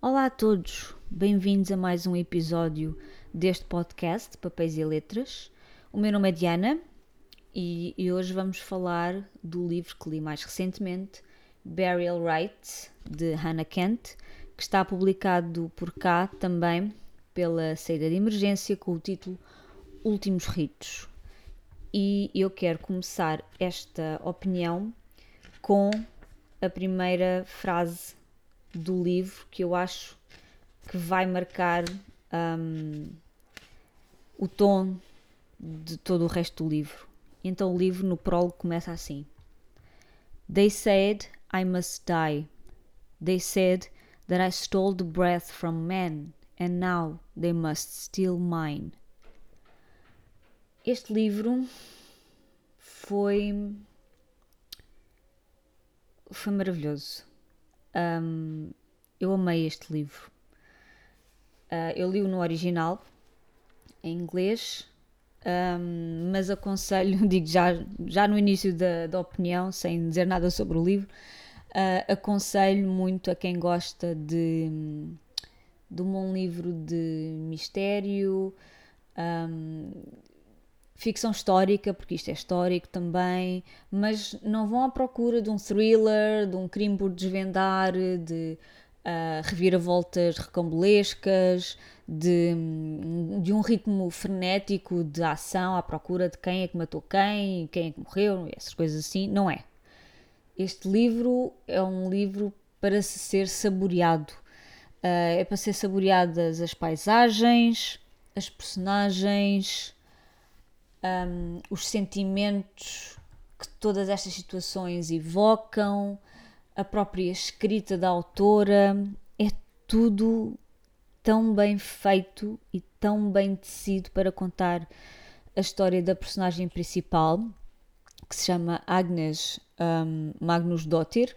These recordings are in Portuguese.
Olá a todos, bem-vindos a mais um episódio deste podcast Papéis e Letras. O meu nome é Diana e, e hoje vamos falar do livro que li mais recentemente, Burial Rites, de Hannah Kent, que está publicado por cá também pela saída de emergência com o título Últimos Ritos. E eu quero começar esta opinião com a primeira frase do livro que eu acho que vai marcar um, o tom de todo o resto do livro. Então o livro no prólogo começa assim: They said I must die. They said that I stole the breath from men and now they must steal mine. Este livro foi foi maravilhoso. Um, eu amei este livro. Uh, eu li-o no original, em inglês, um, mas aconselho, digo já, já no início da, da opinião, sem dizer nada sobre o livro, uh, aconselho muito a quem gosta de, de um bom livro de mistério, um, ficção histórica, porque isto é histórico também, mas não vão à procura de um thriller, de um crime por desvendar, de uh, reviravoltas recambulescas, de, de um ritmo frenético de ação à procura de quem é que matou quem, quem é que morreu, essas coisas assim. Não é. Este livro é um livro para se ser saboreado. Uh, é para ser saboreadas as paisagens, as personagens, um, os sentimentos que todas estas situações evocam, a própria escrita da autora, é tudo tão bem feito e tão bem tecido para contar a história da personagem principal, que se chama Agnes um, Magnus Dottir,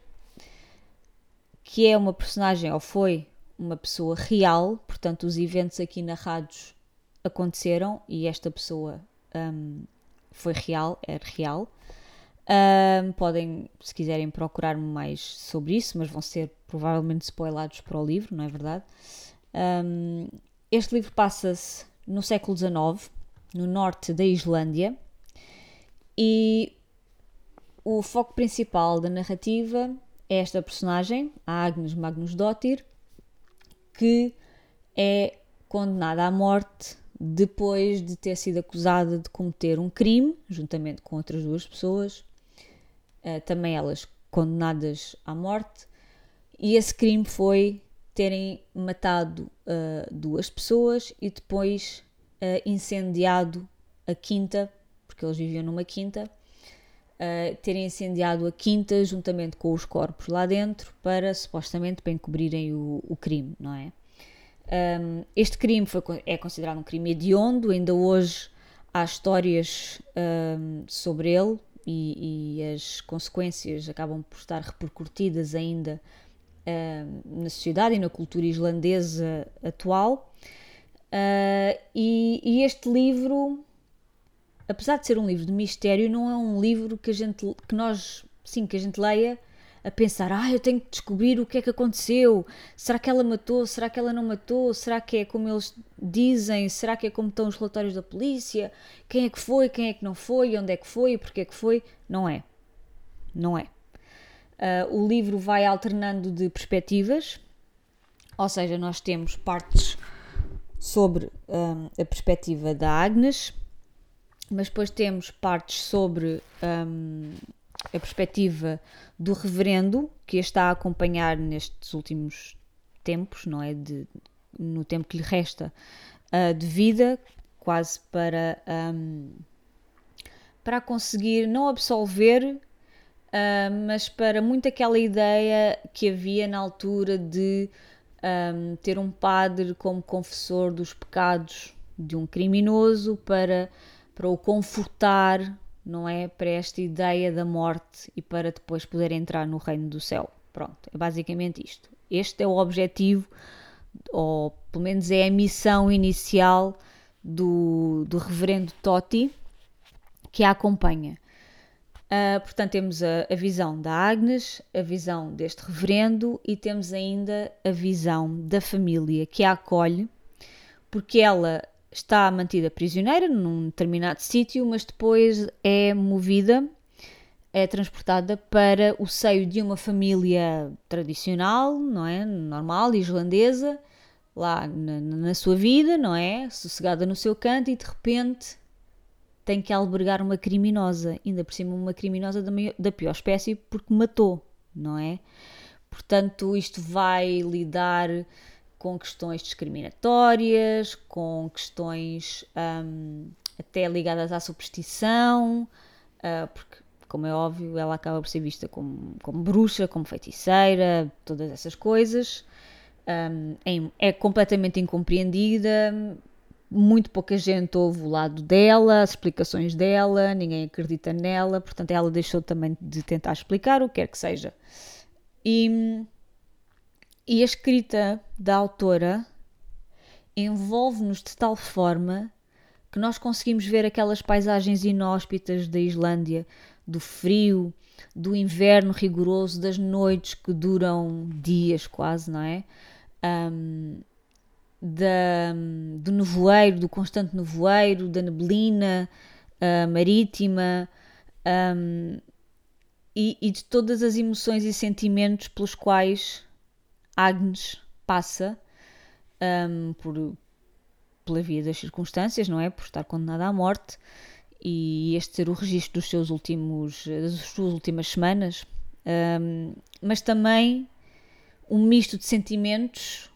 que é uma personagem, ou foi uma pessoa real, portanto, os eventos aqui narrados aconteceram e esta pessoa um, foi real, é real. Um, podem, se quiserem, procurar mais sobre isso, mas vão ser provavelmente spoilados para o livro, não é verdade? Um, este livro passa-se no século XIX, no norte da Islândia, e o foco principal da narrativa é esta personagem, a Agnes Magnus Dottir, que é condenada à morte depois de ter sido acusada de cometer um crime, juntamente com outras duas pessoas, uh, também elas condenadas à morte, e esse crime foi terem matado uh, duas pessoas e depois uh, incendiado a quinta, porque eles viviam numa quinta, terem incendiado a quinta juntamente com os corpos lá dentro para supostamente para encobrirem o, o crime, não é? Um, este crime foi, é considerado um crime hediondo, ainda hoje há histórias um, sobre ele e, e, as consequências acabam por estar repercutidas ainda um, na sociedade e na cultura islandesa atual. Uh, e, e, este livro, apesar de ser um livro de mistério, não é um livro que a gente, que nós, sim, que a gente leia a pensar: ah, eu tenho que descobrir o que é que aconteceu. Será que ela matou? Será que ela não matou? Será que é como eles dizem? Será que é como estão os relatórios da polícia? Quem é que foi? Quem é que não foi? Onde é que foi? Porquê é que foi? Não é. Não é. Uh, o livro vai alternando de perspectivas, ou seja, nós temos partes sobre um, a perspectiva da Agnes, mas depois temos partes sobre um, a perspectiva do reverendo que a está a acompanhar nestes últimos tempos, não é? De, no tempo que lhe resta uh, de vida, quase para, um, para conseguir não absolver, uh, mas para muito aquela ideia que havia na altura de um, ter um padre como confessor dos pecados de um criminoso para, para o confortar não é? Para esta ideia da morte e para depois poder entrar no reino do céu. Pronto, é basicamente isto. Este é o objetivo, ou pelo menos é a missão inicial do, do reverendo Totti que a acompanha. Uh, portanto, temos a, a, visão da Agnes, a visão deste reverendo e temos ainda a visão da família que a acolhe, porque ela está mantida prisioneira num determinado sítio, mas depois é movida, é transportada para o seio de uma família tradicional, não é? Normal, islandesa, lá na, na sua vida, não é? Sossegada no seu canto e de repente tem que albergar uma criminosa, ainda por cima uma criminosa da, maior, da pior espécie porque matou, não é? Portanto, isto vai lidar com questões discriminatórias, com questões um, até ligadas à superstição, uh, porque, como é óbvio, ela acaba por ser vista como, como bruxa, como feiticeira, todas essas coisas. Um, é, é completamente incompreendida, muito pouca gente ouve o lado dela, as explicações dela, ninguém acredita nela, portanto ela deixou também de tentar explicar o que quer que seja. E, e a escrita da autora envolve-nos de tal forma que nós conseguimos ver aquelas paisagens inóspitas da Islândia, do frio, do inverno rigoroso, das noites que duram dias quase, não é? Um, da, do nevoeiro, do constante nevoeiro, da neblina uh, marítima um, e, e, de todas as emoções e sentimentos pelos quais Agnes passa um, por, pela via das circunstâncias, não é? Por estar condenada à morte e este ser o registro dos seus últimos, das suas últimas semanas, um, mas também um misto de sentimentos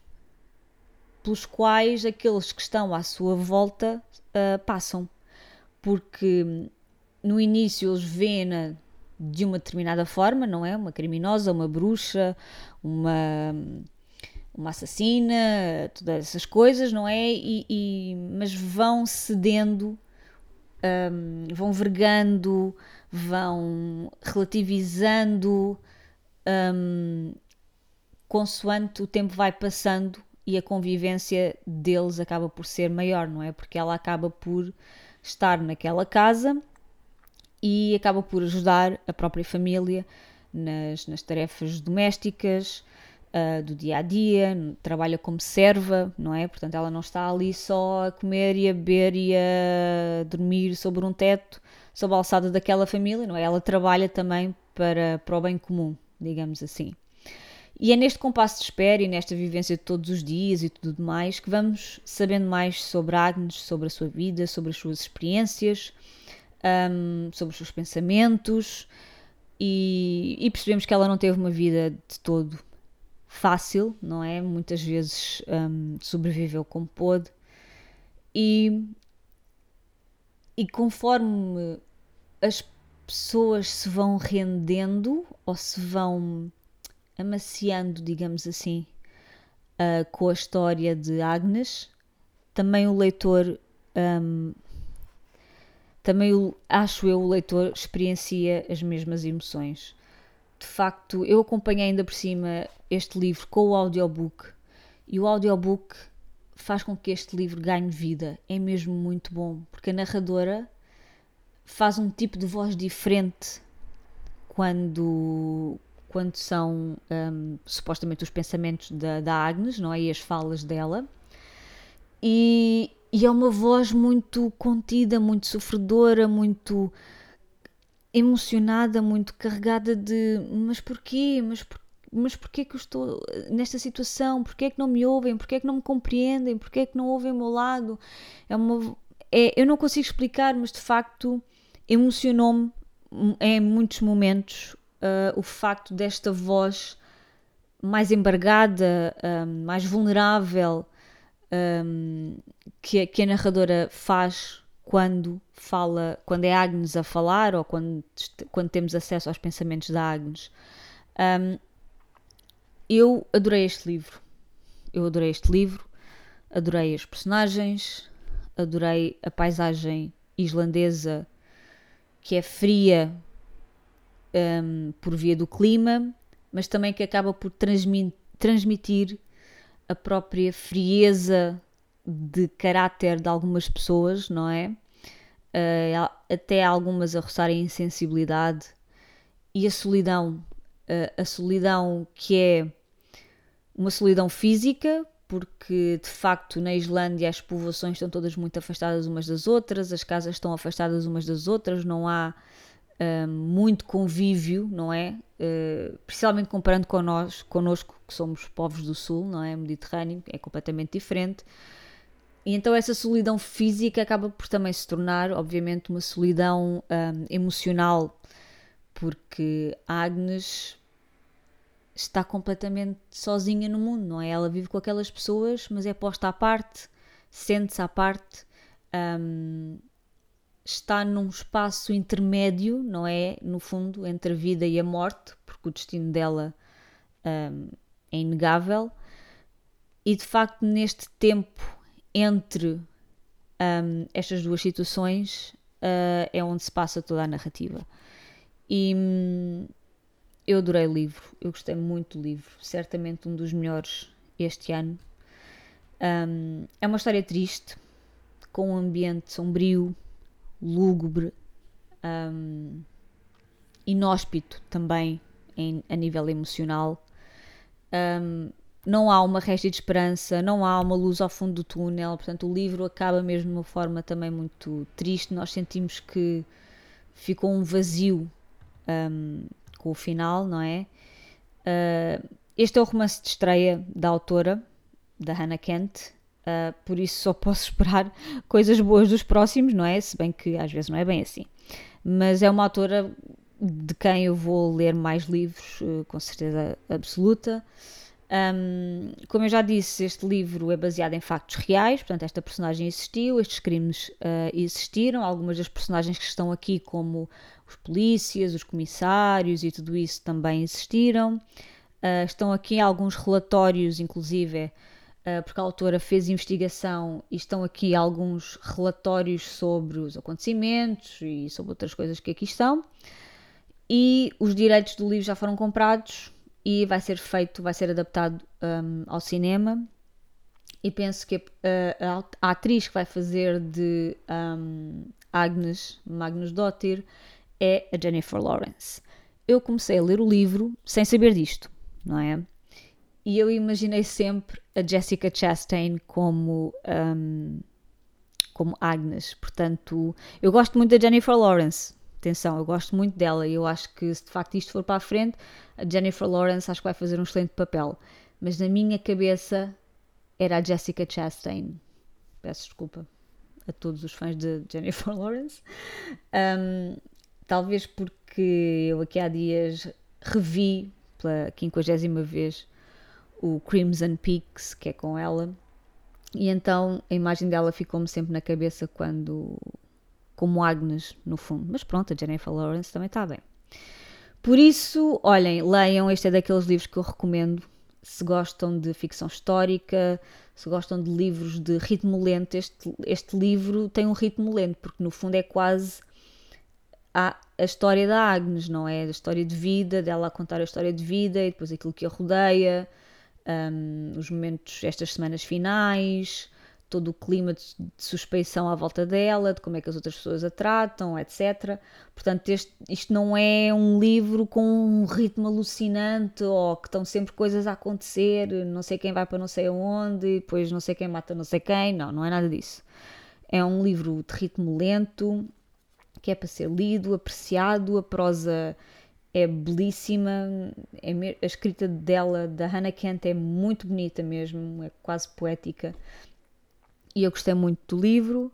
pelos quais aqueles que estão à sua volta uh, passam. Porque no início eles veem-na de uma determinada forma, não é? Uma criminosa, uma bruxa, uma, uma assassina, todas essas coisas, não é? E, e mas vão cedendo, um, vão vergando, vão relativizando, um, consoante o tempo vai passando e a convivência deles acaba por ser maior, não é? Porque ela acaba por estar naquela casa e acaba por ajudar a própria família nas, nas tarefas domésticas, uh, do dia a dia, trabalha como serva, não é? Portanto, ela não está ali só a comer e a beber e a dormir sobre um teto, sob a alçada daquela família, não é? Ela trabalha também para, para o bem comum, digamos assim. E é neste compasso de espera e nesta vivência de todos os dias e tudo mais que vamos sabendo mais sobre Agnes, sobre a sua vida, sobre as suas experiências, um, sobre os seus pensamentos e, e, percebemos que ela não teve uma vida de todo fácil, não é? Muitas vezes um, sobreviveu como pôde e, e conforme as pessoas se vão rendendo ou se vão amaciando, digamos assim, uh, com a história de Agnes, também o leitor, um, também acho eu, o leitor experiencia as mesmas emoções. De facto, eu acompanhei ainda por cima este livro com o audiobook e o audiobook faz com que este livro ganhe vida. É mesmo muito bom, porque a narradora faz um tipo de voz diferente quando, quando são um, supostamente os pensamentos da, da, Agnes, não é? E as falas dela. E, e é uma voz muito contida, muito sofredora, muito emocionada, muito carregada de mas porquê? Mas, por, mas porquê que eu estou nesta situação? Porquê que não me ouvem? Porquê que não me compreendem? Porquê que não ouvem o meu lado? É uma, é, eu não consigo explicar, mas de facto emocionou-me em muitos momentos uh, o facto desta voz mais embargada, um, mais vulnerável um, que, a, que a narradora faz quando fala, quando é Agnes a falar ou quando, quando temos acesso aos pensamentos da Agnes. Um, eu adorei este livro. Eu adorei este livro, adorei as personagens, adorei a paisagem islandesa que é fria um, por via do clima, mas também que acaba por transmitir a própria frieza de caráter de algumas pessoas, não é? uh, até algumas a roçarem insensibilidade, e a solidão, uh, a solidão que é uma solidão física, porque de facto na Islândia as povoações estão todas muito afastadas umas das outras, as casas estão afastadas umas das outras, não há uh, muito convívio, não é? Uh, principalmente comparando com nós, connosco, que somos povos do Sul, não é? Mediterrâneo, é completamente diferente. E então essa solidão física acaba por também se tornar, obviamente, uma solidão um, emocional, porque Agnes está completamente sozinha no mundo, não é? Ela vive com aquelas pessoas, mas é posta à parte, sente-se à parte, um, está num espaço intermédio, não é? No fundo, entre a vida e a morte, porque o destino dela um, é inegável. E de facto, neste tempo entre um, estas duas situações uh, é onde se passa toda a narrativa. E hum, eu adorei o livro, eu gostei muito do livro, certamente um dos melhores este ano. Um, é uma história triste, com um ambiente sombrio, lúgubre, um, inóspito também em, a nível emocional. Um, não há uma resta de esperança, não há uma luz ao fundo do túnel, portanto o livro acaba mesmo de uma forma também muito triste, nós sentimos que ficou um vazio um, com o final, não é? Uh, este é o romance de estreia da autora, da Hannah Kent, uh, por isso só posso esperar coisas boas dos próximos, não é? Se bem que às vezes não é bem assim. Mas é uma autora de quem eu vou ler mais livros, uh, com certeza absoluta. Um, como eu já disse, este livro é baseado em factos reais, portanto, esta personagem existiu, estes crimes uh, existiram. Algumas das personagens que estão aqui, como os polícias, os comissários e tudo isso, também existiram. Estão aqui alguns relatórios, inclusive, porque a autora fez investigação, e estão aqui alguns relatórios sobre os acontecimentos e sobre outras coisas que aqui estão. E os direitos do livro já foram comprados e vai ser feito, vai ser adaptado um, ao cinema. E penso que a, a, a, atriz que vai fazer de um, Agnes, Magnus Dottir, é a Jennifer Lawrence. Eu comecei a ler o livro sem saber disto, não é? E eu imaginei sempre a Jessica Chastain como, um, como Agnes. Portanto, eu gosto muito da Jennifer Lawrence. Atenção, eu gosto muito dela e eu acho que se de facto isto for para a frente, a Jennifer Lawrence acho que vai fazer um excelente papel. Mas na minha cabeça era a Jessica Chastain. Peço desculpa a todos os fãs de Jennifer Lawrence. Um, talvez porque eu aqui há dias revi pela quinquagésima vez o Crimson Peaks, que é com ela, e então a imagem dela ficou-me sempre na cabeça quando como Agnes, no fundo. Mas pronto, a Jennifer Lawrence também está bem. Por isso, olhem, leiam. Este é daqueles livros que eu recomendo. Se gostam de ficção histórica, se gostam de livros de ritmo lento, este, este livro tem um ritmo lento, porque no fundo é quase a, a história da Agnes, não é? A história de vida, dela a contar a história de vida e depois aquilo que a rodeia, um, os momentos, estas semanas finais, todo o clima de, suspeição à volta dela, de como é que as outras pessoas a tratam, etc. Portanto, este, isto não é um livro com um ritmo alucinante ou que estão sempre coisas a acontecer, não sei quem vai para não sei aonde, depois não sei quem mata não sei quem. Não, não é nada disso. É um livro de ritmo lento, que é para ser lido, apreciado, a prosa é belíssima, é, a escrita dela, da Hannah Kent, é muito bonita mesmo, é quase poética e eu gostei muito do livro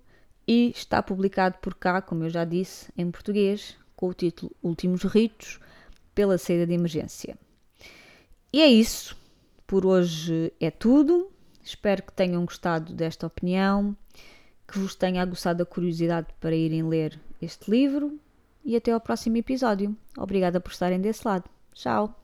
e está publicado por cá, como eu já disse, em português, com o título Últimos Ritos, pela saída de emergência. E é isso. Por hoje é tudo. Espero que tenham gostado desta opinião, que vos tenha aguçado a curiosidade para irem ler este livro e até ao próximo episódio. Obrigada por estarem desse lado. Tchau!